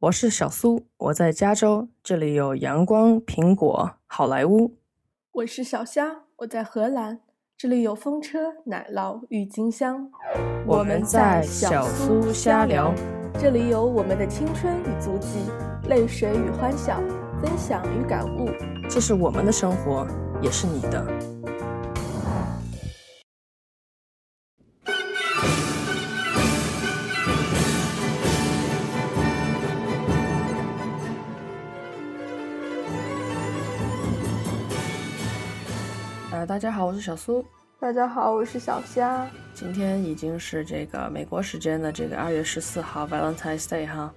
我是小苏，我在加州，这里有阳光、苹果、好莱坞。我是小虾，我在荷兰，这里有风车、奶酪、郁金香。我们在小苏瞎聊，这里有我们的青春与足迹，泪水与欢笑，分享与感悟。这是我们的生活，也是你的。家好，我是小苏。大家好，我是小虾。今天已经是这个美国时间的这个二月十四号，Valentine's Day 哈。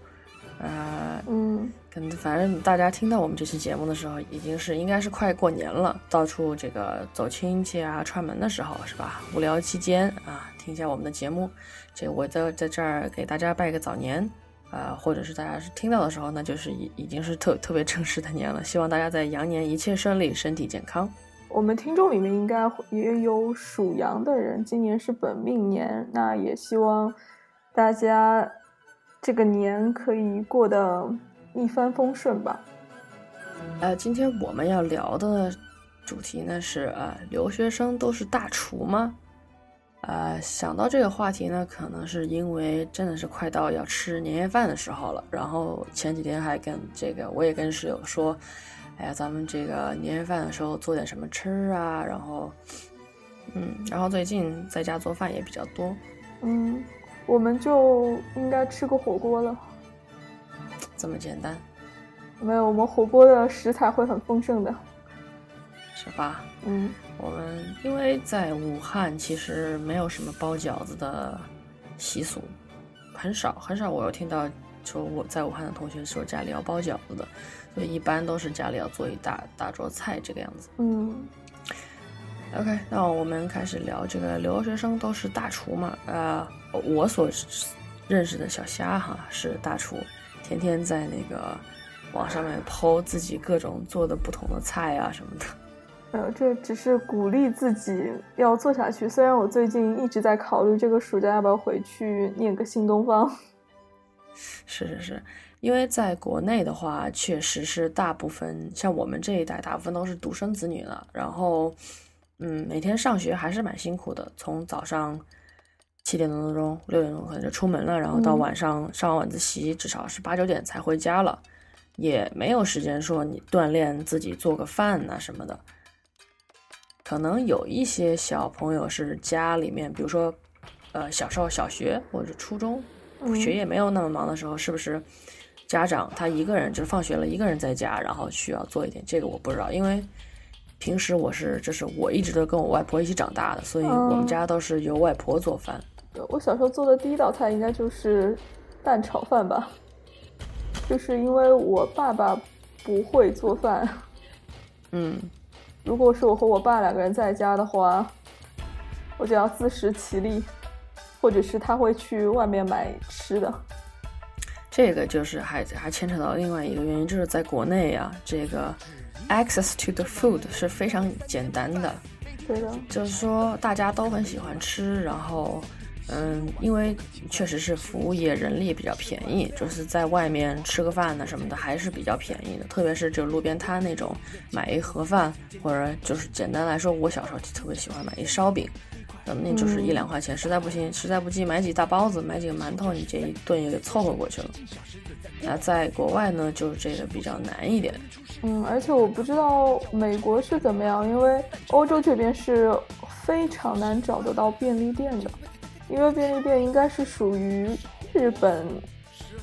呃，嗯，跟反正大家听到我们这期节目的时候，已经是应该是快过年了，到处这个走亲戚啊、串门的时候是吧？无聊期间啊，听一下我们的节目。这我在在这儿给大家拜个早年，呃，或者是大家是听到的时候，那就是已已经是特特别正式的年了。希望大家在羊年一切顺利，身体健康。我们听众里面应该也有属羊的人，今年是本命年，那也希望大家这个年可以过得一帆风顺吧。呃，今天我们要聊的主题呢是呃，留学生都是大厨吗？呃，想到这个话题呢，可能是因为真的是快到要吃年夜饭的时候了。然后前几天还跟这个，我也跟室友说。哎呀，咱们这个年夜饭的时候做点什么吃啊？然后，嗯，然后最近在家做饭也比较多。嗯，我们就应该吃个火锅了。这么简单？没有，我们火锅的食材会很丰盛的，是吧？嗯，我们因为在武汉，其实没有什么包饺子的习俗，很少很少。我有听到说我在武汉的同学说家里要包饺子的。所以一般都是家里要做一大大桌菜这个样子。嗯，OK，那我们开始聊这个留学生都是大厨嘛？呃，我所认识的小虾哈是大厨，天天在那个网上面剖自己各种做的不同的菜啊什么的。呃，这只是鼓励自己要做下去。虽然我最近一直在考虑这个暑假要不要回去念个新东方。是 是是。因为在国内的话，确实是大部分像我们这一代，大部分都是独生子女了。然后，嗯，每天上学还是蛮辛苦的，从早上七点多钟、六点钟可能就出门了，然后到晚上上完晚自习，至少是八九点才回家了，也没有时间说你锻炼自己做个饭呐什么的。可能有一些小朋友是家里面，比如说，呃，小时候小学或者初中学业没有那么忙的时候，是不是？家长他一个人就是放学了，一个人在家，然后需要做一点这个我不知道，因为平时我是就是我一直都跟我外婆一起长大的，所以我们家都是由外婆做饭。我小时候做的第一道菜应该就是蛋炒饭吧，就是因为我爸爸不会做饭。嗯，如果是我和我爸两个人在家的话，我就要自食其力，或者是他会去外面买吃的。这个就是还还牵扯到另外一个原因，就是在国内啊，这个 access to the food 是非常简单的，对的，就是说大家都很喜欢吃，然后嗯，因为确实是服务业人力比较便宜，就是在外面吃个饭呢什么的还是比较便宜的，特别是就路边摊那种买一盒饭，或者就是简单来说，我小时候就特别喜欢买一烧饼。那就是一两块钱，实在不行，实在不济买几大包子，买几个馒头，你这一顿也给凑合过去了。那在国外呢，就是这个比较难一点。嗯，而且我不知道美国是怎么样，因为欧洲这边是非常难找得到便利店的，因为便利店应该是属于日本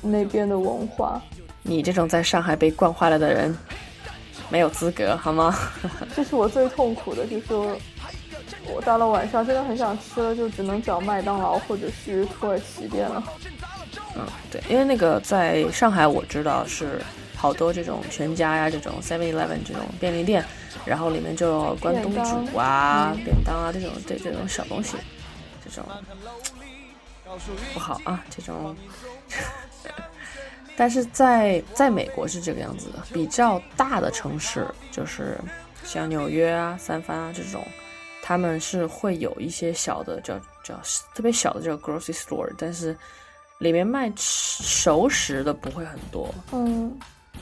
那边的文化。你这种在上海被惯坏了的人，没有资格好吗？这是我最痛苦的，就是说。我到了晚上真的很想吃了，就只能找麦当劳或者是土耳其店了。嗯，对，因为那个在上海我知道是好多这种全家呀、这种 Seven Eleven 这种便利店，然后里面就有关东煮啊、便当啊这种这这种小东西，这种不好啊，这种。但是在在美国是这个样子的，比较大的城市就是像纽约啊、三藩啊这种。他们是会有一些小的叫叫特别小的叫 grocery store，但是，里面卖熟食的不会很多，嗯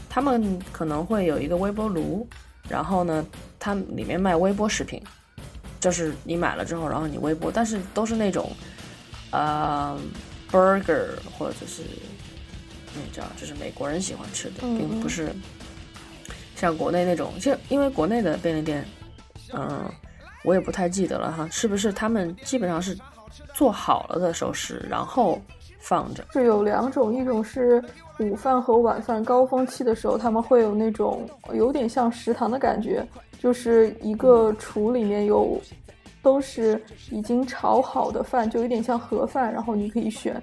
他们可能会有一个微波炉，然后呢，它里面卖微波食品，就是你买了之后，然后你微波，但是都是那种，呃，burger 或者是你知道，就是美国人喜欢吃的，嗯并不是像国内那种，就因为国内的便利店，嗯，我也不太记得了哈，是不是他们基本上是做好了的熟食，然后放着，是有两种，一种是午饭和晚饭高峰期的时候，他们会有那种有点像食堂的感觉，就是一个厨里面有都是已经炒好的饭，就有点像盒饭，然后你可以选。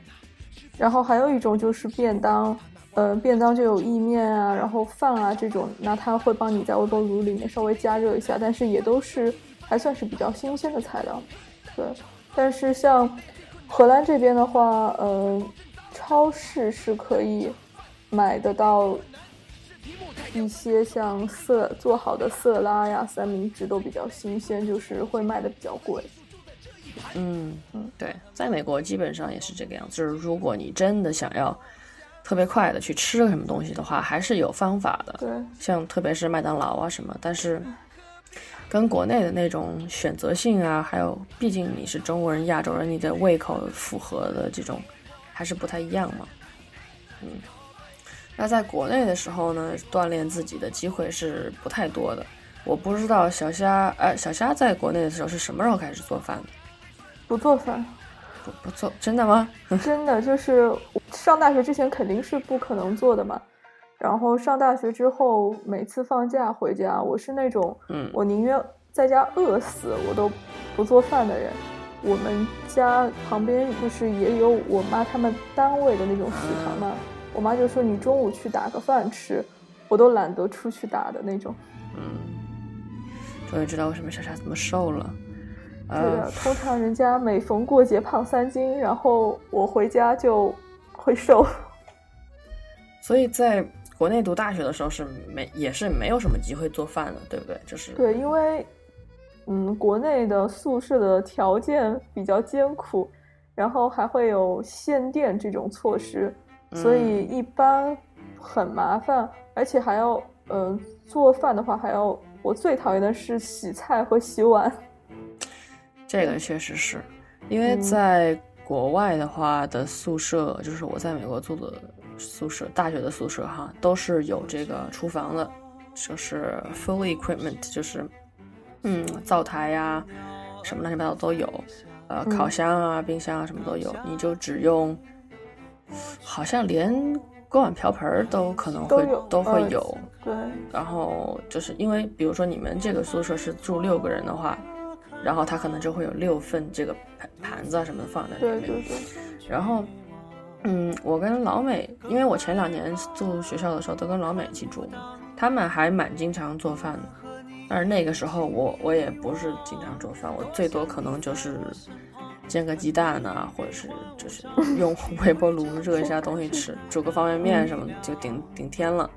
然后还有一种就是便当，呃，便当就有意面啊，然后饭啊这种，那他会帮你在微波炉里面稍微加热一下，但是也都是还算是比较新鲜的材料，对。但是像荷兰这边的话，呃，超市是可以买得到一些像色做好的色拉呀、三明治都比较新鲜，就是会卖的比较贵。嗯嗯，对，在美国基本上也是这个样子。就是如果你真的想要特别快的去吃个什么东西的话，还是有方法的。对，像特别是麦当劳啊什么，但是跟国内的那种选择性啊，还有毕竟你是中国人、亚洲人，你的胃口符合的这种还是不太一样嘛。嗯，那在国内的时候呢，锻炼自己的机会是不太多的。我不知道小虾，呃，小虾在国内的时候是什么时候开始做饭的？不做饭，不不做，真的吗？真的就是上大学之前肯定是不可能做的嘛。然后上大学之后，每次放假回家，我是那种，嗯我宁愿在家饿死，我都不做饭的人。我们家旁边就是也有我妈他们单位的那种食堂嘛，我妈就说你中午去打个饭吃，我都懒得出去打的那种。嗯终于知道为什么莎莎这么瘦了。对呃的，，通常人家每逢过节胖三斤，然后我回家就会瘦。所以在国内读大学的时候是没也是没有什么机会做饭的，对不对？就是对，因为嗯，国内的宿舍的条件比较艰苦，然后还会有限电这种措施，所以一般很麻烦，而且还要呃做饭的话还要，我最讨厌的是洗菜和洗碗。这个确实是，因为嗯在国外的话的宿舍，就是我在美国住的宿舍，大学的宿舍哈，都是有这个厨房的，就是 fully equipment，就是嗯灶台呀、什么乱七八糟都有，呃嗯烤箱啊、冰箱啊什么都有，你就只用，好像连锅碗瓢盆儿都可能会都都会呃有。对，然后就是因为，比如说你们这个宿舍是住六个人的话，然后他可能就会有六份这个盘盘子啊什么的放在里面。对对对，然后，嗯，我跟老美，因为我前两年住学校的时候都跟老美一起住，他们还蛮经常做饭的。但是那个时候我我也不是经常做饭，我最多可能就是煎个鸡蛋呐、或者是就是用 微波炉热一下东西吃，煮个方便面什么的就顶顶天了。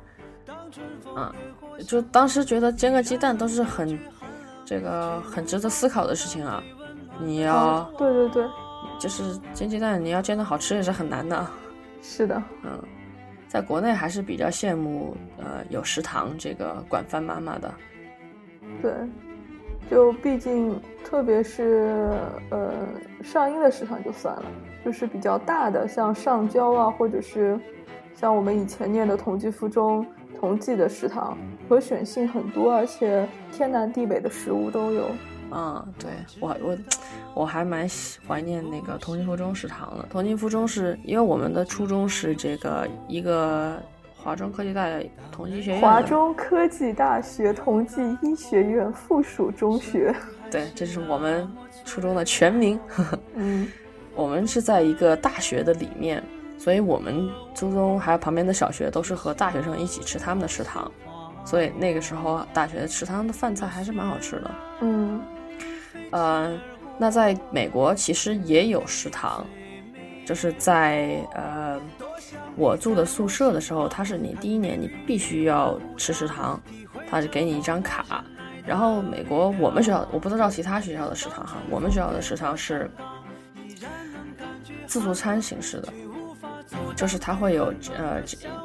啊，就当时觉得煎个鸡蛋都是很这个很值得思考的事情啊。你要、哦对对对，就是煎鸡蛋，你要煎的好吃也是很难的。是的，嗯，在国内还是比较羡慕呃有食堂这个管饭妈妈的。对，就毕竟特别是呃上音的食堂就算了，就是比较大的，像上交啊，或者是像我们以前念的同济附中同济的食堂，可选性很多，而且天南地北的食物都有。嗯，对我我我还蛮喜怀念那个同济附中食堂的。同济附中是因为我们的初中是这个一个华中科技大学同济学院华中科技大学同济医学院附属中学。对，这是我们初中的全名。嗯，我们是在一个大学的里面，所以我们初中还有旁边的小学都是和大学生一起吃他们的食堂，所以那个时候大学食堂的饭菜还是蛮好吃的。嗯，呃，那在美国其实也有食堂，就是在呃我住的宿舍的时候，它是你第一年你必须要吃食堂，它是给你一张卡。然后美国我们学校我不知道其他学校的食堂哈，我们学校的食堂是自助餐形式的，就是它会有呃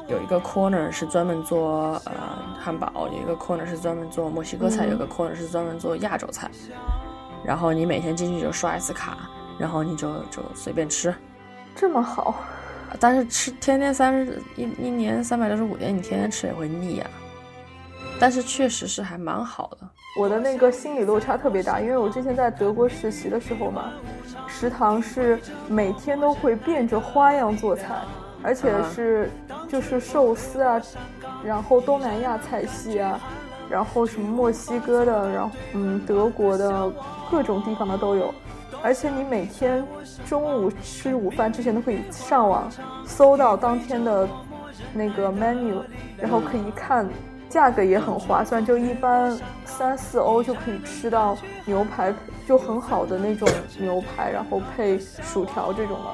有一个 corner 是专门做呃汉堡，有一个 corner 是专门做墨西哥菜，嗯有个 corner 是专门做亚洲菜。然后你每天进去就刷一次卡，然后你就就随便吃。这么好，但是吃天天三十一一年三百六十五天，你天天吃也会腻呀、但是确实是还蛮好的。我的那个心理落差特别大，因为我之前在德国实习的时候嘛，食堂是每天都会变着花样做菜，而且是就是寿司啊，然后东南亚菜系啊，然后什么墨西哥的，然后嗯德国的各种地方的都有。而且你每天中午吃午饭之前都可以上网搜到当天的那个 menu，然后可以看，价格也很划算，就一般三四欧就可以吃到牛排，就很好的那种牛排，然后配薯条这种的，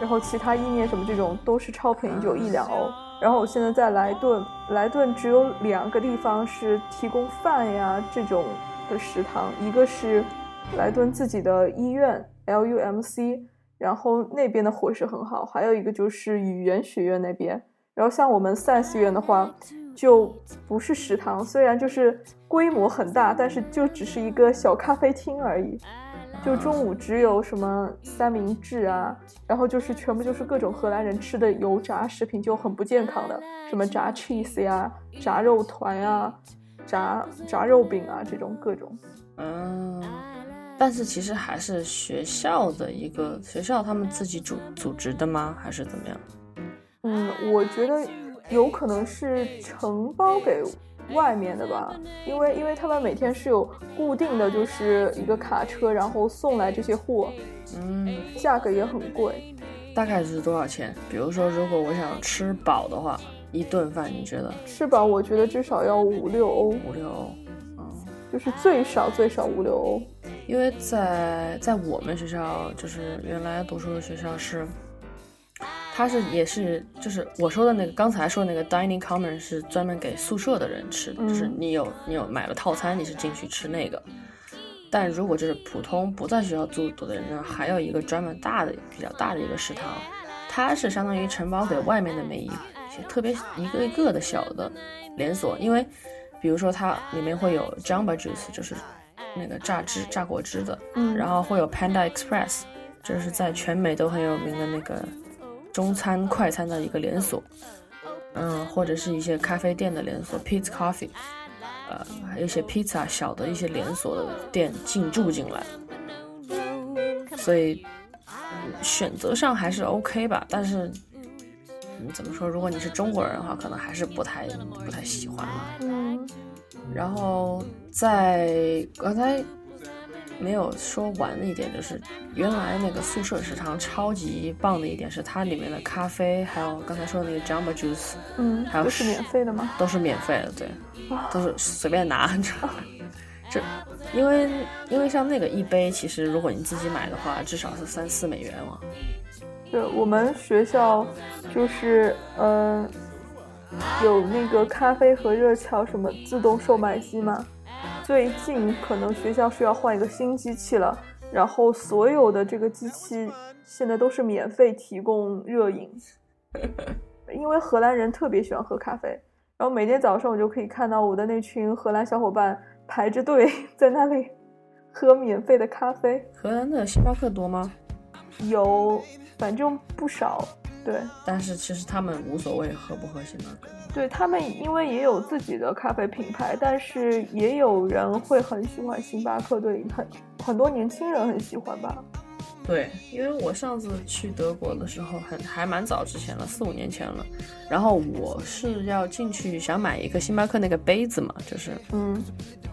然后其他意面什么这种都是超便宜，就一两欧。然后我现在在莱顿，莱顿只有两个地方是提供饭呀这种的食堂，一个是莱顿自己的医院 LUMC，然后那边的伙食很好，还有一个就是语言学院那边。然后像我们 Science 院的话，就不是食堂，虽然就是规模很大，但是就只是一个小咖啡厅而已。就中午只有什么三明治啊，然后就是全部就是各种荷兰人吃的油炸食品，就很不健康的，什么炸 cheese 呀、炸肉团呀、炸炸肉饼啊这种各种。嗯，但是其实还是学校的一个学校他们自己组组织的吗？还是怎么样？嗯，我觉得有可能是承包给外面的吧，因为因为他们每天是有固定的就是一个卡车，然后送来这些货，嗯，价格也很贵。大概是多少钱？比如说，如果我想吃饱的话，一顿饭你觉得吃饱我觉得至少要五六欧，五六欧？嗯，就是最少最少五六欧。因为在在我们学校，就是原来读书的学校是，它是也是就是我说的那个刚才说的那个 dining common 是专门给宿舍的人吃的，嗯就是你有你有买了套餐，你是进去吃那个。但如果就是普通不在学校住的人呢，还有一个专门大的比较大的一个食堂，它是相当于承包给外面的每一特别一个一个的小的连锁，因为比如说它里面会有 Jamba Juice，就是那个榨汁榨果汁的，嗯。然后会有 Panda Express，就是在全美都很有名的那个中餐快餐的一个连锁，嗯，或者是一些咖啡店的连锁，Pizza Coffee，呃，还有一些 pizza 小的一些连锁的店进驻进来，所以嗯选择上还是 OK 吧，但是。嗯，怎么说？如果你是中国人的话，可能还是不太不太喜欢吧。嗯然后在刚才没有说完的一点就是，原来那个宿舍食堂超级棒的一点是它里面的咖啡，还有刚才说的那个 Jamba Juice 嗯，还有都是免费的吗？都是免费的，对，啊都是随便拿。这因为因为像那个一杯，其实如果你自己买的话，至少是三四美元嘛。对我们学校就是呃有那个咖啡和热巧什么自动售卖机嘛，最近可能学校是要换一个新机器了，然后所有的这个机器现在都是免费提供热饮，因为荷兰人特别喜欢喝咖啡，然后每天早上我就可以看到我的那群荷兰小伙伴排着队在那里喝免费的咖啡。荷兰的星巴克多吗？有，反正不少。对，但是其实他们无所谓合不喝星巴克。对他们，因为也有自己的咖啡品牌，但是也有人会很喜欢星巴克，对，很很多年轻人很喜欢吧。对，因为我上次去德国的时候很还蛮早之前了，四五年前了。然后我是要进去想买一个星巴克那个杯子嘛，就是，嗯，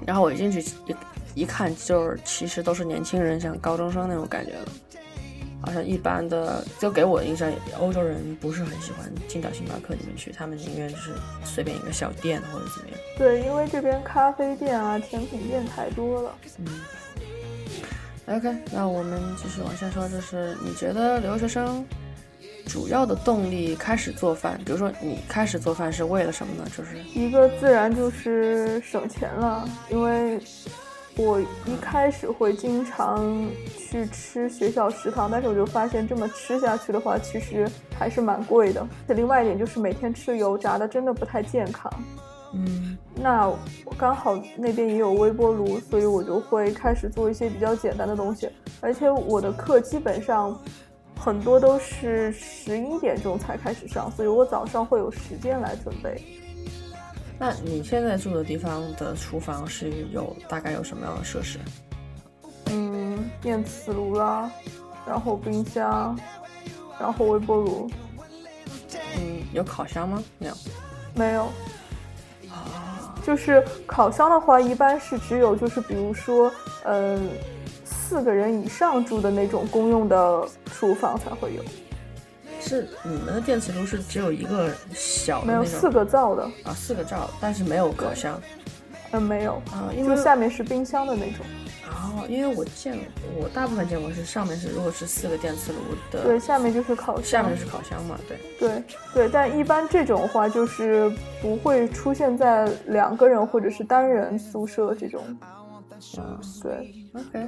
然后我一进去一一看，就是其实都是年轻人，像高中生那种感觉的。好像一般的，就给我的印象，欧洲人不是很喜欢进到星巴克里面去，他们宁愿就是随便一个小店或者怎么样。对，因为这边咖啡店啊、甜品店太多了。嗯。OK，那我们继续往下说，就是你觉得留学生主要的动力开始做饭，比如说你开始做饭是为了什么呢？就是一个自然就是省钱了，因为我一开始会经常去吃学校食堂，但是我就发现这么吃下去的话，其实还是蛮贵的。另外一点就是每天吃油炸的，真的不太健康。嗯，那我刚好那边也有微波炉，所以我就会开始做一些比较简单的东西。而且我的课基本上很多都是十一点钟才开始上，所以我早上会有时间来准备。那你现在住的地方的厨房是有大概有什么样的设施？嗯，电磁炉啦，然后冰箱，然后微波炉。嗯，有烤箱吗？没有。没有。啊。就是烤箱的话，一般是只有就是比如说，嗯，四个人以上住的那种公用的厨房才会有。是你们的电磁炉是只有一个小的没有四个灶的啊，四个灶，但是没有烤箱。嗯，没有啊，因为下面是冰箱的那种。哦，因为我见我大部分见过是上面是如果是四个电磁炉的，对，下面就是烤箱，下面是烤箱嘛，对。对对，但一般这种话就是不会出现在两个人或者是单人宿舍这种。嗯，对，OK。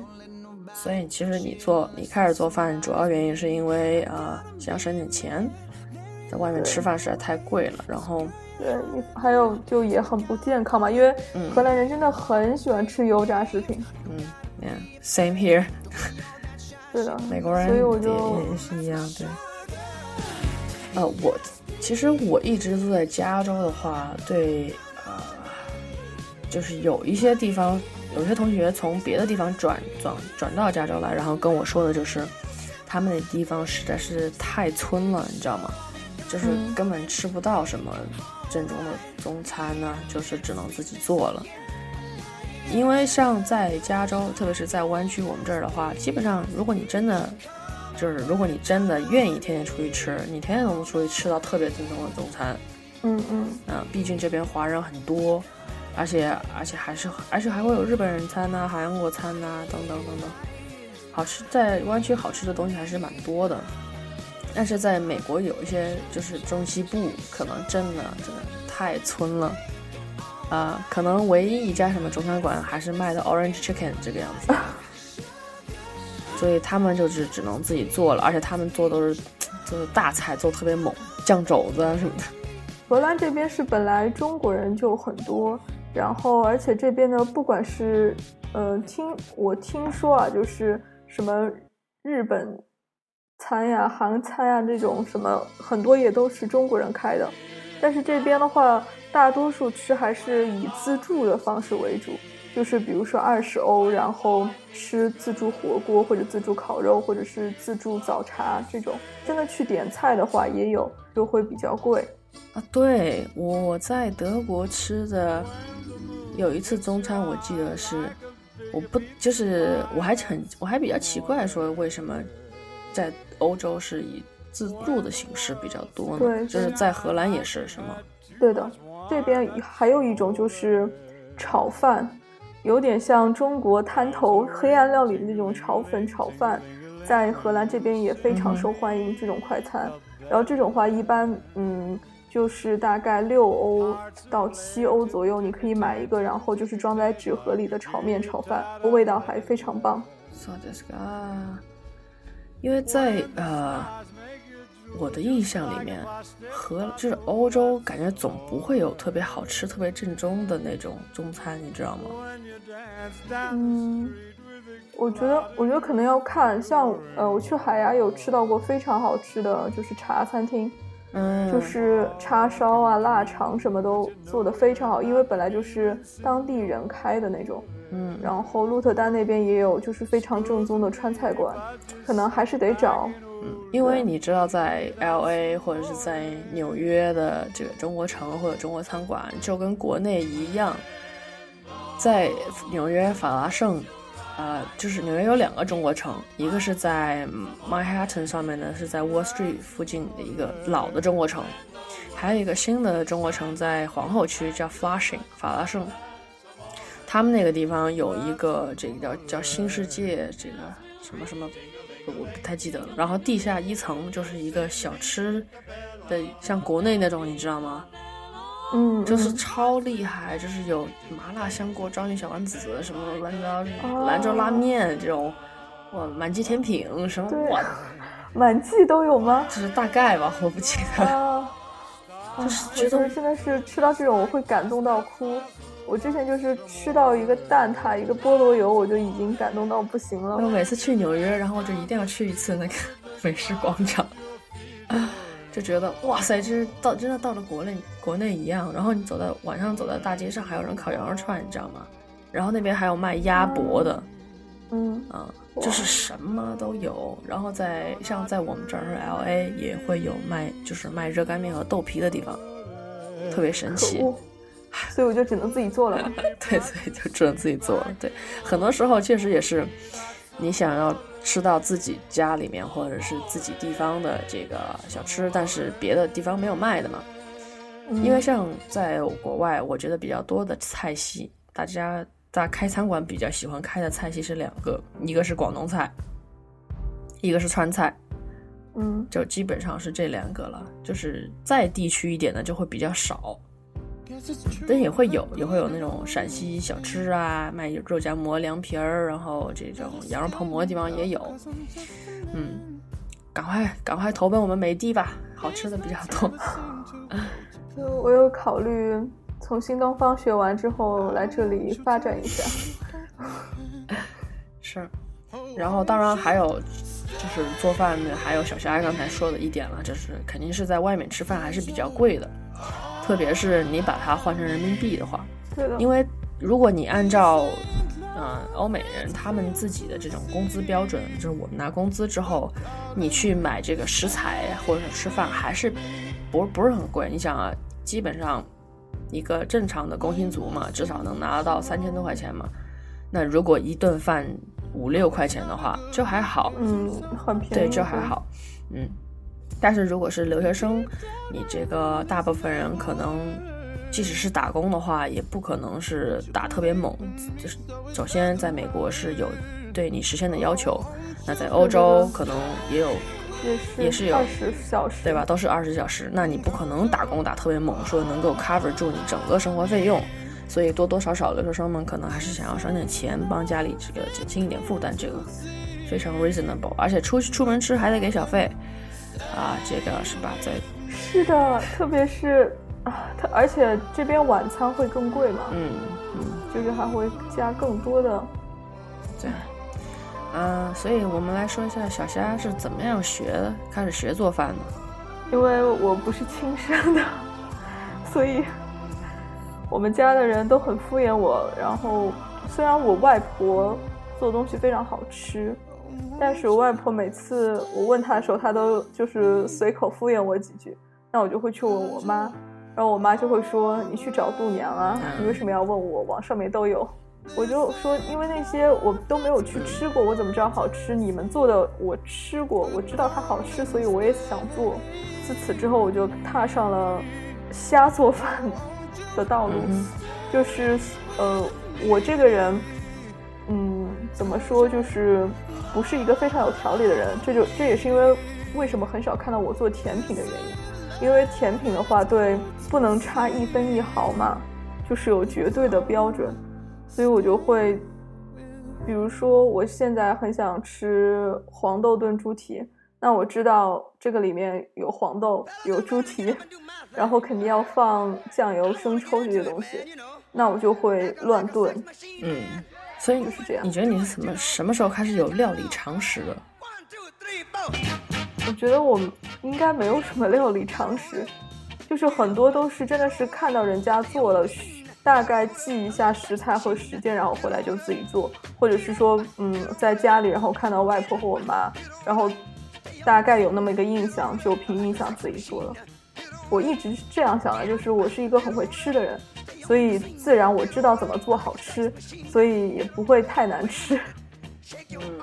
所以其实你做你开始做饭，主要原因是因为啊想省点钱，在外面吃饭实在太贵了。然后对，还有就也很不健康嘛，因为荷兰人真的很喜欢吃油炸食品。嗯，Yeah，same here。对的，美国人所以我就也是一样。对。呃，我其实我一直住在加州的话，对啊，就是有一些地方。有些同学从别的地方转转转到加州来，然后跟我说的就是，他们那地方实在是太村了，你知道吗？就是根本吃不到什么正宗的中餐呢，就是只能自己做了。因为像在加州，特别是在湾区我们这儿的话，基本上如果你真的就是如果你真的愿意天天出去吃，你天天都能出去吃到特别正宗的中餐。嗯嗯。啊，毕竟这边华人很多。而且而且还是而且还会有日本人餐呐、韩国餐呐等等等等，好吃在湾区好吃的东西还是蛮多的。但是在美国有一些就是中西部可能真的真的太村了，啊，可能唯一一家什么中餐馆还是卖的 Orange Chicken 这个样子，所以他们就是只能自己做了，而且他们做都是就是大菜，做特别猛，酱肘子啊什么的。荷兰这边是本来中国人就很多。然后，而且这边呢，不管是，呃，听我听说啊，就是什么日本餐呀、韩餐呀这种什么，很多也都是中国人开的。但是这边的话，大多数吃还是以自助的方式为主，就是比如说二十欧，然后吃自助火锅或者自助烤肉，或者是自助早茶这种。真的去点菜的话，也有就会比较贵啊。对，我在德国吃的。有一次中餐，我记得是，我不就是我还很我还比较奇怪，说为什么在欧洲是以自助的形式比较多呢？对，就是在荷兰也是，是吗？对的，这边还有一种就是炒饭，有点像中国摊头黑暗料理的那种炒粉炒饭，在荷兰这边也非常受欢迎。这种快餐，然后这种话一般，嗯。就是大概六欧到七欧左右，你可以买一个，然后就是装在纸盒里的炒面炒饭，味道还非常棒。So this guy，因为在呃我的印象里面，和就是欧洲感觉总不会有特别好吃、特别正宗的那种中餐，你知道吗？嗯，我觉得我觉得可能要看，像呃我去海牙有吃到过非常好吃的就是茶餐厅。嗯，就是叉烧啊、腊肠什么都做的非常好，因为本来就是当地人开的那种。嗯，然后鹿特丹那边也有，就是非常正宗的川菜馆，可能还是得找。嗯，因为你知道，在 L A 或者是在纽约的这个中国城或者中国餐馆，就跟国内一样，在纽约法拉盛。呃，就是纽约有两个中国城，一个是在 Manhattan 上面的，是在 Wall Street 附近的一个老的中国城，还有一个新的中国城在皇后区，叫 Flushing 法拉盛。他们那个地方有一个这个叫叫新世界，这个什么什么，我不太记得了。然后地下一层就是一个小吃的，像国内那种，你知道吗？嗯，就是超厉害，就是有麻辣香锅、章鱼小丸子什么乱七八糟兰州拉面这种，哇，满记甜品什么哇，满记都有吗？就是大概吧，我不记得。啊，就是觉得真的是吃到这种我会感动到哭。我之前就是吃到一个蛋挞，一个菠萝油，我就已经感动到不行了。我每次去纽约，然后我就一定要去一次那个 美食广场，就觉得哇塞，这是到真的到了国内国内一样。然后你走在晚上走在大街上，还有人烤羊肉串，你知道吗？然后那边还有卖鸭脖的，嗯啊，就是什么都有。然后在像在我们这儿 L A 也会有卖，就是卖热干面和豆皮的地方，特别神奇。所以我就只能自己做了。对，所以就只能自己做了。对，很多时候确实也是，你想要吃到自己家里面或者是自己地方的这个小吃，但是别的地方没有卖的嘛。因为像在国外，我觉得比较多的菜系，大家在开餐馆比较喜欢开的菜系是两个，一个是广东菜，一个是川菜。嗯，就基本上是这两个了。就是再地区一点的就会比较少。但也会有，也会有那种陕西小吃啊，卖肉夹馍、凉皮儿，然后这种羊肉泡馍的地方也有。嗯，赶快赶快投奔我们美的吧，好吃的比较多。我有考虑从新东方学完之后来这里发展一下。是，然后当然还有就是做饭的，还有小霞刚才说的一点了，就是肯定是在外面吃饭还是比较贵的。特别是你把它换成人民币的话，对的。因为如果你按照，嗯，欧美人他们自己的这种工资标准，就是我们拿工资之后，你去买这个食材或者吃饭还是不不是很贵。你想啊，基本上一个正常的工薪族嘛，至少能拿到三千多块钱嘛。那如果一顿饭五六块钱的话，就还好。嗯，很便宜。对，就还好。嗯。但是如果是留学生，你这个大部分人可能，即使是打工的话，也不可能是打特别猛。就是首先在美国是有对你时限的要求，那在欧洲可能也有，也是有二十小时，对吧？都是二十小时，那你不可能打工打特别猛，说能够 cover 住你整个生活费用。所以多多少少留学生们可能还是想要省点钱，帮家里这个减轻一点负担，这个非常 reasonable。而且出去出门吃还得给小费。啊，这个是吧？在是的，特别是啊，它而且这边晚餐会更贵嘛，嗯嗯，就是还会加更多的，对，嗯，所以我们来说一下小虾是怎么样学的，开始学做饭的。因为我不是亲生的，所以我们家的人都很敷衍我。然后虽然我外婆做东西非常好吃。但是我外婆每次我问她的时候，她都就是随口敷衍我几句，那我就会去问我妈，然后我妈就会说：“你去找度娘啊，你为什么要问我？网上面都有。”我就说：“因为那些我都没有去吃过，我怎么知道好吃？你们做的我吃过，我知道它好吃，所以我也想做。”自此之后，我就踏上了瞎做饭的道路，就是呃，我这个人。嗯，怎么说就是不是一个非常有条理的人，这就这也是因为为什么很少看到我做甜品的原因，因为甜品的话，对不能差一分一毫嘛，就是有绝对的标准，所以我就会，比如说我现在很想吃黄豆炖猪蹄，那我知道这个里面有黄豆有猪蹄，然后肯定要放酱油生抽这些东西，那我就会乱炖，嗯。所以就是这样。你觉得你是什么什么时候开始有料理常识的？我觉得我应该没有什么料理常识，就是很多都是真的是看到人家做了，大概记一下食材和时间，然后回来就自己做，或者是说，嗯，在家里然后看到外婆和我妈，然后大概有那么一个印象，就凭印象自己做了。我一直是这样想的，就是我是一个很会吃的人。所以自然我知道怎么做好吃，所以也不会太难吃。嗯，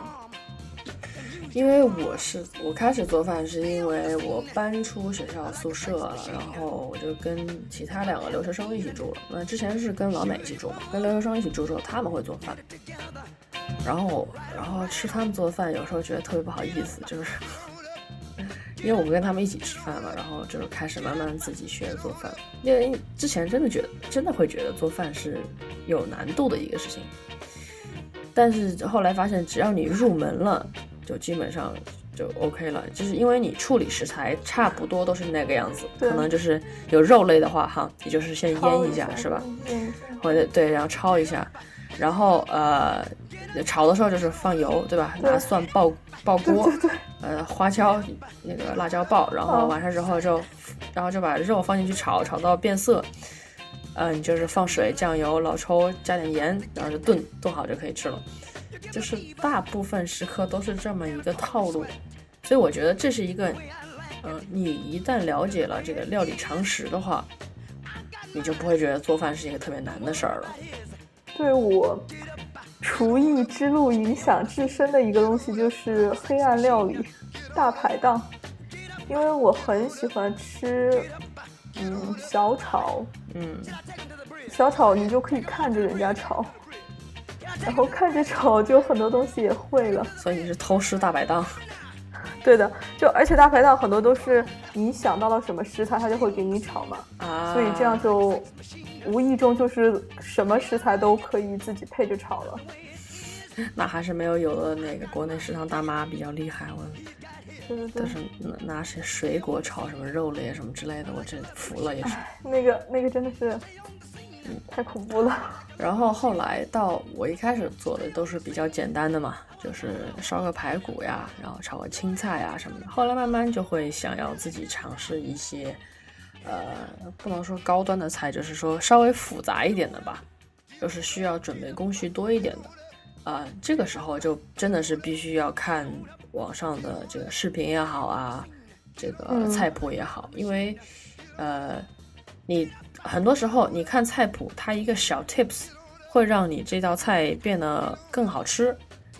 因为我是我开始做饭是因为我搬出学校宿舍了，然后我就跟其他两个留学生一起住了。那之前是跟老美一起住嘛，跟留学生一起住之后，他们会做饭，然后然后吃他们做饭，有时候觉得特别不好意思，就是因为我跟他们一起吃饭嘛，然后就开始慢慢自己学做饭。因为之前真的觉得，真的会觉得做饭是有难度的一个事情，但是后来发现，只要你入门了，就基本上就 OK 了。就是因为你处理食材差不多都是那个样子，可能就是有肉类的话，哈，也就是先腌一下，是吧？嗯。或者对，然后焯一下，然后呃，炒的时候就是放油，对吧？拿蒜爆爆锅，呃，花椒那个辣椒爆，然后完事之后就，然后就把肉放进去炒，炒到变色，嗯，就是放水、酱油、老抽，加点盐，然后就炖，炖好就可以吃了。就是大部分时刻都是这么一个套路，所以我觉得这是一个，嗯，你一旦了解了这个料理常识的话。你就不会觉得做饭是一个特别难的事儿了。对我厨艺之路影响至深的一个东西就是黑暗料理、大排档，因为我很喜欢吃，嗯，小炒，嗯，小炒你就可以看着人家炒，然后看着炒就很多东西也会了。所以你是偷师大排档。对的，就而且大排档很多都是你想到了什么食材，他就会给你炒嘛，啊，所以这样就无意中就是什么食材都可以自己配着炒了。那还是没有有的那个国内食堂大妈比较厉害，我对对对，都是拿拿些水果炒什么肉类什么之类的，我真服了也是。那个那个真的是。太恐怖了。然后后来到我一开始做的都是比较简单的嘛，就是烧个排骨呀，然后炒个青菜啊什么的。后来慢慢就会想要自己尝试一些，呃，不能说高端的菜，就是说稍微复杂一点的吧，就是需要准备工序多一点的。啊，这个时候就真的是必须要看网上的这个视频也好啊，这个菜谱也好，因为，呃，你。很多时候，你看菜谱，它一个小 tips 会让你这道菜变得更好吃，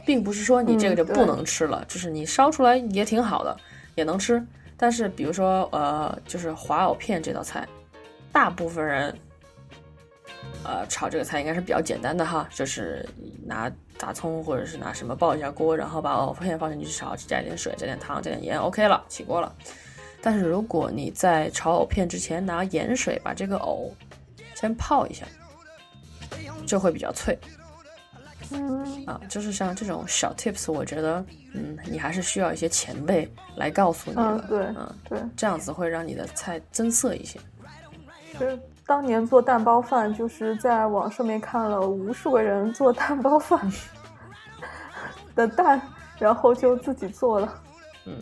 并不是说你这个就不能吃了，就是你烧出来也挺好的，也能吃。但是，比如说，呃，就是滑藕片这道菜，大部分人，呃，炒这个菜应该是比较简单的哈，就是拿大葱或者是拿什么爆一下锅，然后把藕片放进去炒，加一点水，加点糖，加点盐，OK 了，起锅了。但是如果你在炒藕片之前拿盐水把这个藕先泡一下，就会比较脆。嗯，啊，就是像这种小 tips，我觉得，嗯，你还是需要一些前辈来告诉你的。嗯，对，嗯，对，这样子会让你的菜增色一些。是当年做蛋包饭，就是在网上面看了无数个人做蛋包饭的蛋，然后就自己做了。嗯。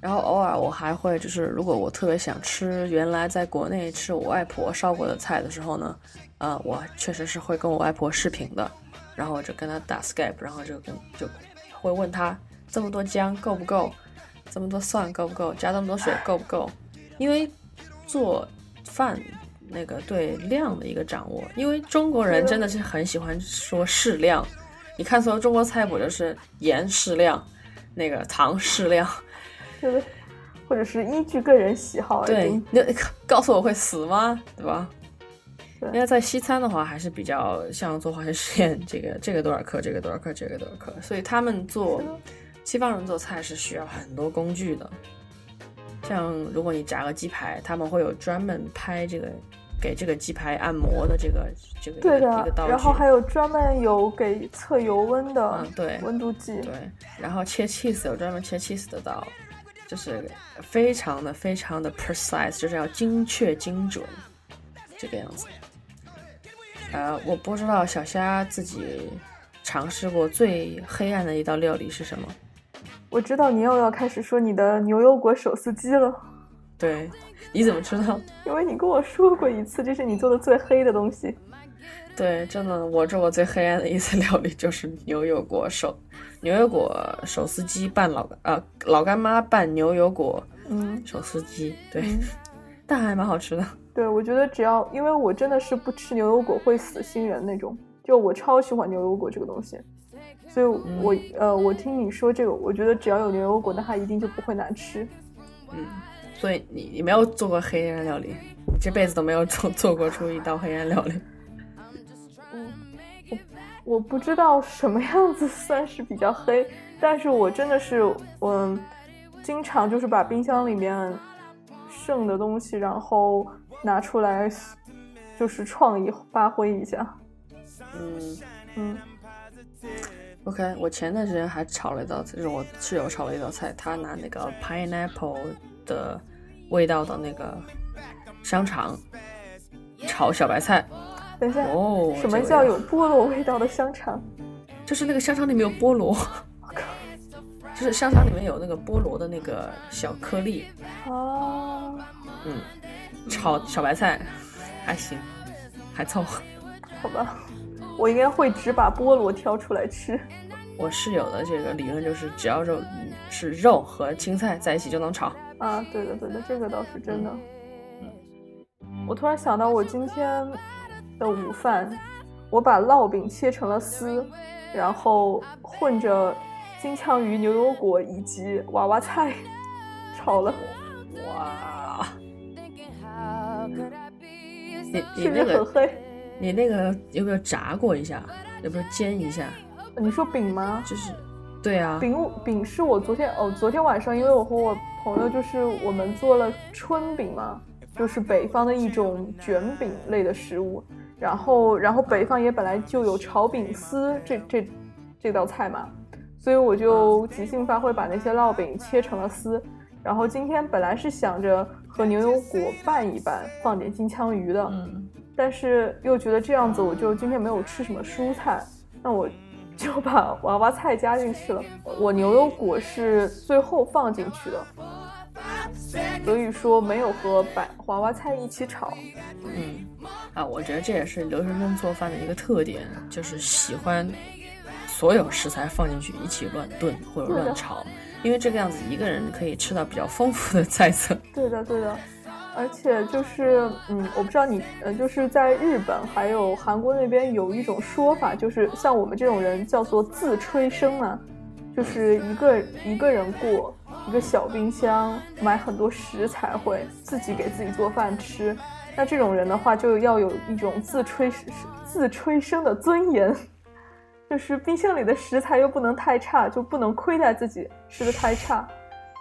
然后偶尔我还会就是，如果我特别想吃原来在国内吃我外婆烧过的菜的时候呢，呃，我确实是会跟我外婆视频的，然后我就跟他打 Skype，然后就跟就会问他这么多姜够不够，这么多蒜够不够，加这么多水够不够？因为做饭那个对量的一个掌握，因为中国人真的是很喜欢说适量，你看所有中国菜谱就是盐适量，那个糖适量。对，或者是依据个人喜好。对，你告诉我会死吗？对吧？因为在西餐的话，还是比较像做化学实验，这个这个多少克，这个多少克，这个多少克，所以他们做西方人做菜是需要很多工具的。像如果你炸个鸡排，他们会有专门拍这个给这个鸡排按摩的这个这个对的一个刀具，然后还有专门有给测油温的，嗯，对，温度计，对，然后切 cheese 有专门切 cheese 的刀。就是非常的非常的 precise，就是要精确精准，这个样子。呃，我不知道小虾自己尝试过最黑暗的一道料理是什么。我知道你又要开始说你的牛油果手撕鸡了。对，你怎么知道？因为你跟我说过一次，这是你做的最黑的东西。对，真的，我做过最黑暗的一次 料理就是牛油果手。牛油果手撕鸡拌老呃老干妈拌牛油果，嗯，手撕鸡对，但还蛮好吃的。对，我觉得只要因为我真的是不吃牛油果会死心人那种，就我超喜欢牛油果这个东西，所以我呃我听你说这个，我觉得只要有牛油果，那它一定就不会难吃。嗯，所以你你没有做过黑暗料理，你这辈子都没有做做过出一道黑暗料理。嗯我不知道什么样子算是比较黑，但是我真的是，嗯，经常就是把冰箱里面剩的东西，然后拿出来，就是创意发挥一下。嗯嗯，OK，我前段时间还炒了一道，就是我室友炒了一道菜，他拿那个 pineapple 的味道的那个香肠炒小白菜。等一下，哦，什么叫有菠萝味道的香肠？就是那个香肠里面有菠萝，就是香肠里面有那个菠萝的那个小颗粒。哦，嗯，炒小白菜还行，还凑合。好吧，我应该会只把菠萝挑出来吃。我室友的这个理论就是，只要肉嗯是肉和青菜在一起就能炒。啊，对的对的，这个倒是真的。我突然想到，我今天的午饭，我把烙饼切成了丝，然后混着金枪鱼、牛油果以及娃娃菜 炒了，哇，你你是不那个是很黑？你那个有没有炸过一下？有没有煎一下？你说饼吗？就是，对啊，饼饼是我昨天哦，昨天晚上因为我和我朋友就是我们做了春饼嘛，就是北方的一种卷饼类的食物。然后然后北方也本来就有炒饼丝这这这道菜嘛，所以我就即兴发挥把那些烙饼切成了丝。然后今天本来是想着和牛油果拌一拌，放点金枪鱼的，嗯，但是又觉得这样子我就今天没有吃什么蔬菜，那我 就把娃娃菜加进去了。我牛油果是最后放进去的，所以说没有和白娃娃菜一起炒。嗯，啊，我觉得这也是留学生做饭的一个特点，就是喜欢所有食材放进去一起乱炖或者乱炒，因为这个样子一个人可以吃到比较丰富的菜色。对的，对的。而且就是，嗯，我不知道你，呃，就是在日本还有韩国那边有一种说法，就是像我们这种人叫做自吹生嘛，就是一个一个人过一个小冰箱，买很多食材会自己给自己做饭吃。那这种人的话，就要有一种自吹自吹生的尊严，就是冰箱里的食材又不能太差，就不能亏待自己吃的太差。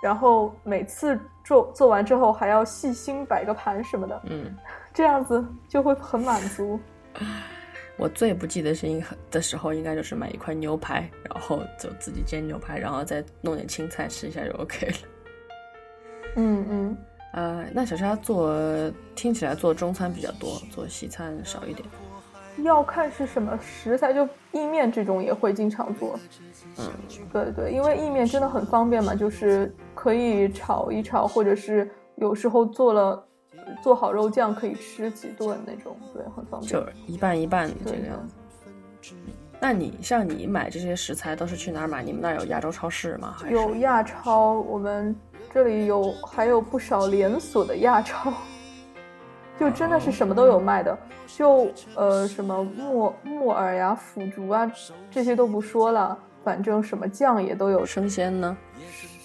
然后每次做做完之后还要细心摆个盘什么的，嗯，这样子就会很满足。我最不记得是应的时候，应该就是买一块牛排，然后就自己煎牛排，然后再弄点青菜吃一下就 OK 了。嗯 嗯，呃，那小沙做听起来做中餐比较多，做西餐少一点。要看是什么食材，就意面这种也会经常做。嗯，对对，因为意面真的很方便嘛，就是可以炒一炒，或者是有时候做了做好肉酱可以吃几顿那种，对，很方便。就一半一半这个样子。那你像你买这些食材都是去哪儿买？你们那儿有亚洲超市吗？还是有亚超，我们这里有还有不少连锁的亚超，就真的是什么都有卖的。就呃什么木木耳呀、腐竹啊这些都不说了，反正什么酱也都有。生鲜呢？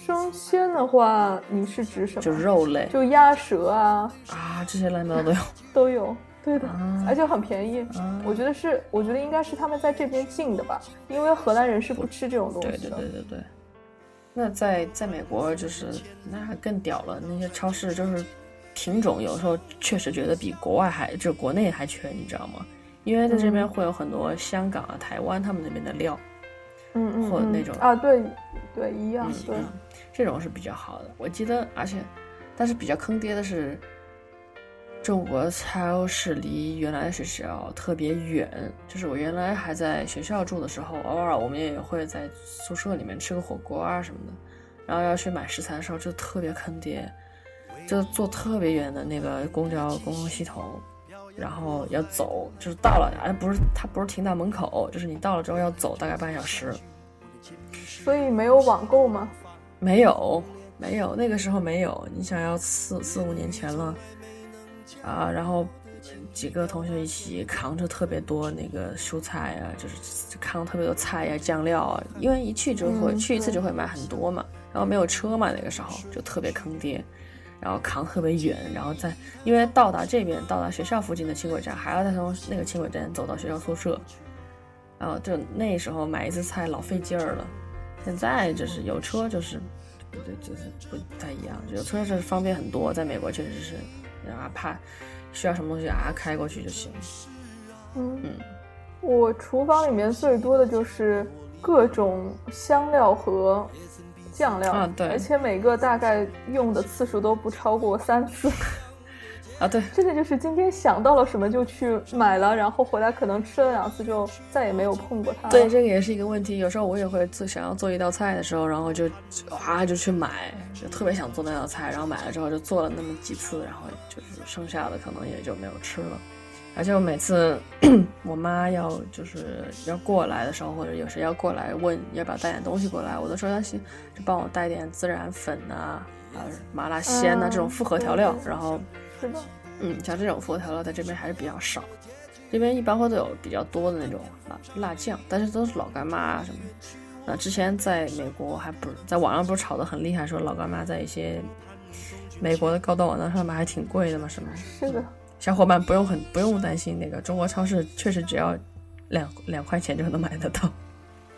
生鲜的话，你是指什么？就肉类就鸭舌啊啊，这些乱七八糟都有。都有。对的，啊而且很便宜。啊我觉得是，我觉得应该是他们在这边进的吧，因为荷兰人是不吃这种东对对西的。对对对。那在在美国就是那更屌了，那些超市就是品种有时候确实觉得比国外还就是国内还缺，你知道吗？因为在这边嗯会有很多香港啊、台湾他们那边的料，嗯或者那种啊，对对一样嗯对。嗯，这种是比较好的。我记得，而且但是比较坑爹的是，中国超市离原来的学校特别远。就是我原来还在学校住的时候，偶尔我们也会在宿舍里面吃个火锅啊什么的，然后要去买食材的时候就特别坑爹，就坐特别远的那个公交公共系统。然后要走，就是到了，哎不是它不是停到门口，就是你到了之后要走大概半小时。所以没有网购吗？没有，没有，那个时候没有。你想要四四五年前了，啊，然后几个同学一起扛着特别多那个蔬菜啊，就是扛特别多菜呀、酱料啊，因为一去就会、嗯去一次就会买很多嘛，然后没有车嘛，那个时候就特别坑爹。然后扛特别远，然后再因为到达这边，到达学校附近的轻轨站，还要再从那个轻轨站走到学校宿舍，然后就那时候买一次菜老费劲儿了。现在就是有车就是对，就是不不太一样。有车是方便很多，在美国确实是，然后怕需要什么东西啊，开过去就行。嗯嗯，我厨房里面最多的就是各种香料和酱料，啊对，而且每个大概用的次数都不超过三次。啊，对，真的就是今天想到了什么就去买了，然后回来可能吃了两次就再也没有碰过它。对，这个也是一个问题。有时候我也会做想要做一道菜的时候，然后就哇就去买，就特别想做那道菜，然后买了之后就做了那么几次，然后就是剩下的可能也就没有吃了。而且我每次 我妈要就是要过来的时候，或者有谁要过来问要不要带点东西过来，我都说要行，就帮我带点孜然粉啊、啊麻辣鲜呐这种复合调料，然后。是的，嗯，像这种复合调料在这边还是比较少，这边一般会都有比较多的那种辣辣酱，但是都是老干妈啊什么。那之前在美国还不是在网上不是炒的很厉害，说老干妈在一些美国的高端网站上面还挺贵的嘛，是吗？是的，小伙伴不用很不用担心，那个中国超市确实只要两两块钱就能买得到。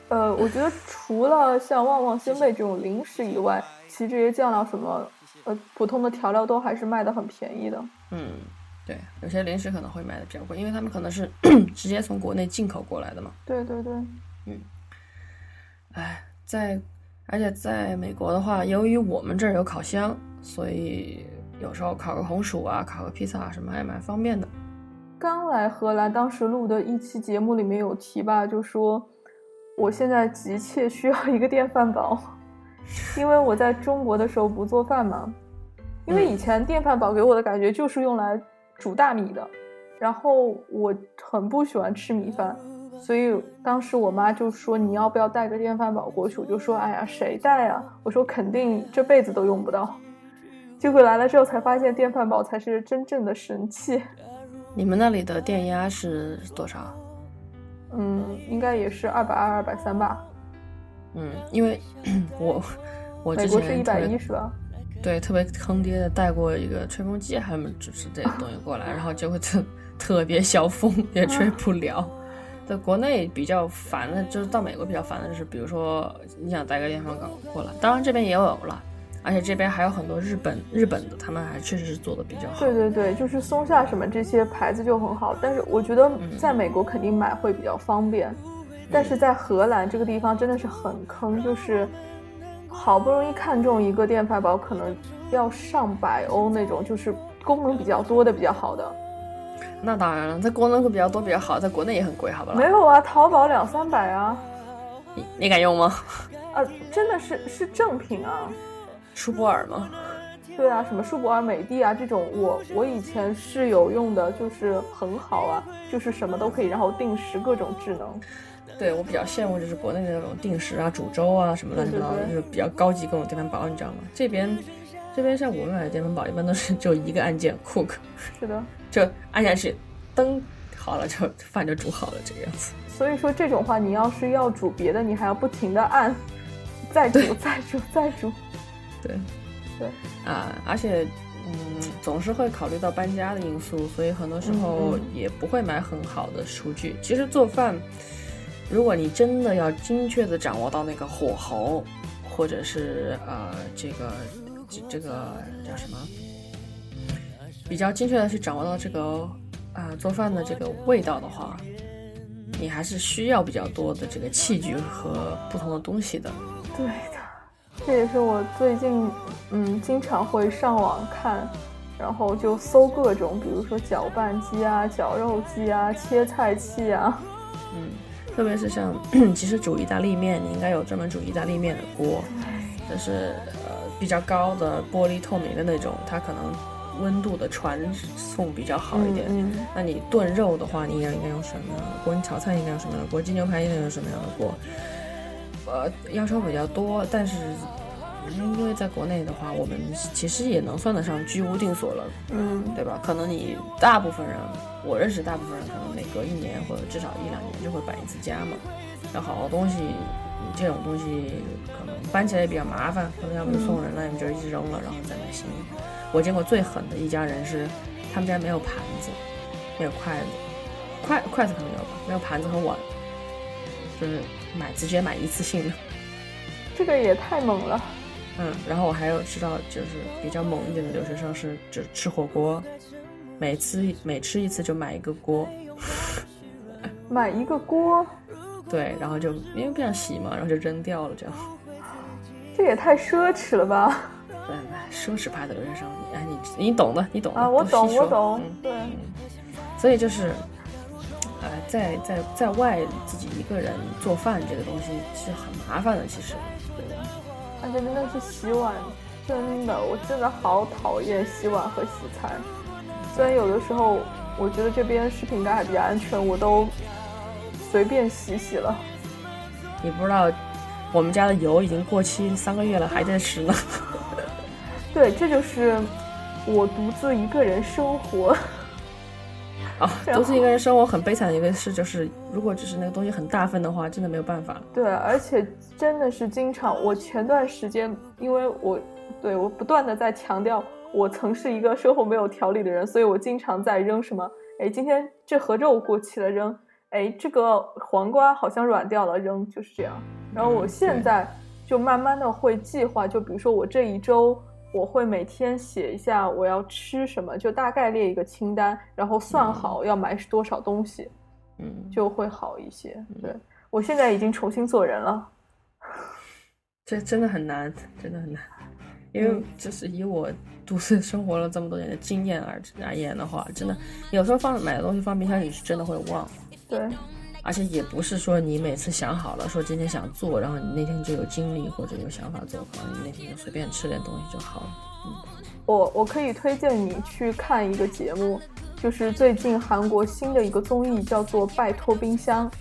呃，我觉得除了像旺旺仙贝这种零食以外，其实这些酱料什么。呃，普通的调料都还是卖的很便宜的。嗯，对，有些零食可能会卖的比较贵，因为他们可能是 直接从国内进口过来的嘛。对对对，嗯，哎，在而且在美国的话，由于我们这儿有烤箱，所以有时候烤个红薯啊，烤个披萨啊什么还蛮方便的。刚来荷兰，当时录的一期节目里面有提吧，就说我现在急切需要一个电饭煲。因为我在中国的时候不做饭嘛，因为以前电饭煲给我的感觉就是用来煮大米的，然后我很不喜欢吃米饭，所以当时我妈就说你要不要带个电饭煲过去？我就说哎呀谁带啊？我说肯定这辈子都用不到。结果来了之后才发现电饭煲才是真正的神器。你们那里的电压是多少？嗯，应该也是二百二、二百三吧。嗯，因为 我我之前是一百一是吧？对，特别坑爹的带过一个吹风机，还有就是这个东西过来，然后结果特特别小风，也吹不了。在国内比较烦的，就是到美国比较烦的是，比如说你想带个电饭煲过来，当然这边也有了，而且这边还有很多日本日本的，他们还确实是做的比较好。对对对，就是松下什么这些牌子就很好，但是我觉得在美国肯定买会比较方便。但是在荷兰这个地方真的是很坑，就是好不容易看中一个电饭煲，可能要上百欧那种，就是功能比较多的、比较好的。那当然了，在功能会比较多、比较好，在国内也很贵，好吧？没有啊，淘宝两三百啊。你你敢用吗？啊，真的是是正品啊。舒泊尔吗？对啊，什么舒泊尔、美的啊这种，我我以前是有用的，就是很好啊，就是什么都可以，然后定时各种智能。对我比较羡慕就是国内的那种定时啊、煮粥啊什么乱七八糟的，就是比较高级各种电饭煲，你知道吗？这边，这边像我们买的电饭煲，一般都是就一个按键，cook，是的，就按下去，灯好了就饭就煮好了这个样子。所以说这种话，你要是要煮别的，你还要不停的按，再煮再煮再煮。对，对啊，而且嗯，总是会考虑到搬家的因素，所以很多时候也不会买很好的厨具。其实做饭。如果你真的要精确的掌握到那个火候，或者是呃这个这这个叫什么，比较精确的去掌握到这个啊做饭的这个味道的话，你还是需要比较多的这个器具和不同的东西的。对的，这也是我最近嗯经常会上网看，然后就搜各种，比如说搅拌机啊、绞肉机啊、切菜器啊，嗯。特别是像，其实煮意大利面，你应该有专门煮意大利面的锅，但是呃比较高的玻璃透明的那种，它可能温度的传送比较好一点。那你炖肉的话，你应该应该用什么样的锅？你炒菜应该用什么样的锅？煎牛排应该用什么样的锅？呃，要求比较多，但是。因为在国内的话，我们其实也能算得上居无定所了，嗯，对吧？可能你大部分人，我认识大部分人，可能每隔一年或者至少一两年就会搬一次家嘛。那好多东西，这种东西可能搬起来也比较麻烦，可能要不就送人了，要么就一直扔了，然后再买新的。我见过最狠的一家人是，他们家没有盘子，没有筷子，筷筷子可能有吧，没有盘子和碗，就是买直接买一次性的。这个也太猛了。嗯，然后我还有知道，就是比较猛一点的留学生是只吃火锅，每次每吃一次就买一个锅，买一个锅，对，然后就因为不想洗嘛，然后就扔掉了，这样。这也太奢侈了吧！对，奢侈派的留学生，哎，你你懂的，你懂啊，我懂，我懂，对。所以就是，呃，在在在外自己一个人做饭这个东西是很麻烦的，其实。对。而且真的是洗碗，真的，我真的好讨厌洗碗和洗菜。虽然有的时候我觉得这边食品应该还比较安全，我都随便洗洗了。你不知道。我们家的油已经过期三个月了，还在吃呢。对，这就是我独自一个人生活。啊，独自一个人生活很悲惨的一个事就是，如果只是那个东西很大份的话，真的没有办法。对，而且真的是经常，我前段时间，因为我对我不断的在强调，我曾是一个生活没有条理的人，所以我经常在扔什么，哎，今天这盒肉过期了，扔。哎，这个黄瓜好像软掉了，扔就是这样。然后我现在就慢慢的会计划，就比如说我这一周我会每天写一下我要吃什么，就大概列一个清单，然后算好要买多少东西，嗯，就会好一些。对我现在已经重新做人了，这真的很难，真的很难，因为就是以我独自生活了这么多年的经验而而言的话，真的有时候放买的东西放冰箱里是真的会忘。对，而且也不是说你每次想好了说今天想做，然后你那天就有精力或者有想法做，可能你那天就随便吃点东西就好了。嗯，我我可以推荐你去看一个节目，就是最近韩国新的一个综艺叫做《拜托冰箱》，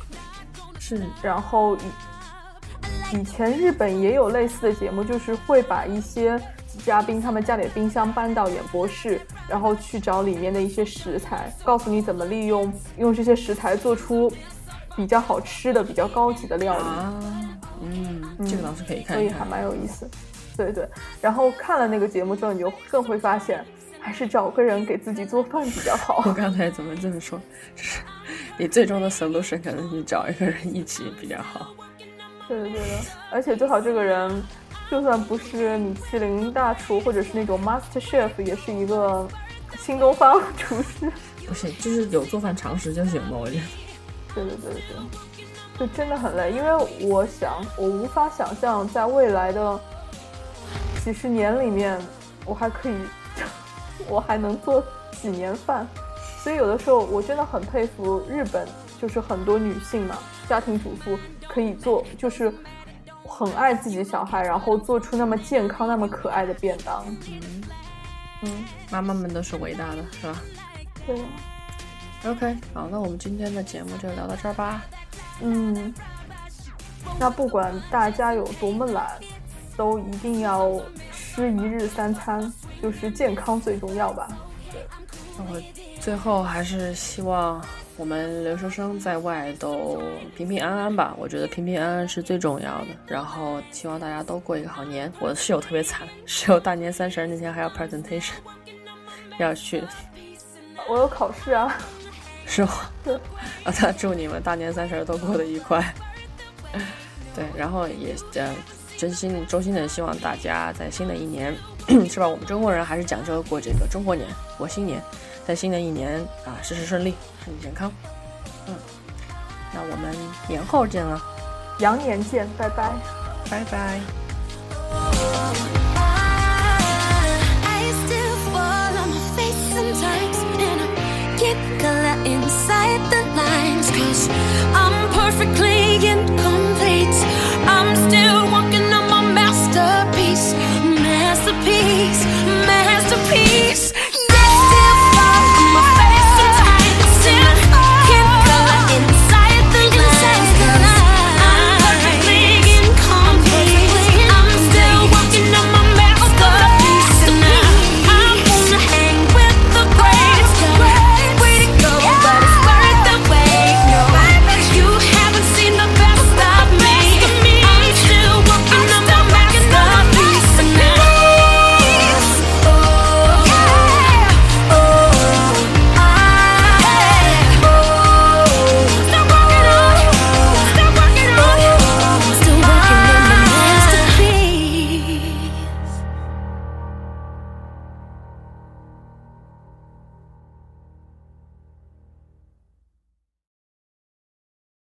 是，然后以以前日本也有类似的节目，就是会把一些。嘉宾他们家里的冰箱搬到演播室，然后去找里面的一些食材，告诉你怎么利用用这些食材做出比较好吃的、比较高级的料理。啊，嗯，这个倒是可以看，所以还蛮有意思。对对，然后看了那个节目之后，你就更会发现，还是找个人给自己做饭比较好。我刚才怎么这么说？就是 你最终的 solution 可能你找一个人一起比较好。对的对的，而且最好这个人。就算不是米其林大厨，或者是那种 Master Chef，也是一个新东方厨师。不是，就是有做饭常识就行吧，我觉得。对对对对，就真的很累，因为我想，我无法想象在未来的几十年里面，我还可以，我还能做几年饭。所以有的时候我真的很佩服日本，就是很多女性嘛，家庭主妇可以做，就是。很爱自己小孩，然后做出那么健康、那么可爱的便当。嗯嗯，妈妈们都是伟大的，是吧？对。OK，好，那我们今天的节目就聊到这儿吧。嗯。那不管大家有多么懒，都一定要吃一日三餐，就是健康最重要吧。对。那我最后还是希望。我们留学生在外都平平安安吧，我觉得平平安安是最重要的。然后希望大家都过一个好年。我的室友特别惨，室友大年三十那天还要 presentation，要去。我有考试啊。是吗？对。啊，那祝你们大年三十都过得愉快。对，然后也呃，真心衷心的希望大家在新的一年，是吧？我们中国人还是讲究过这个中国年，过新年。在新的一年啊，事事顺利，身体健康。嗯，那我们年后见了，羊年见，拜拜，拜拜。inside the lines. Cause I'm perfectly incomplete. I'm still walking.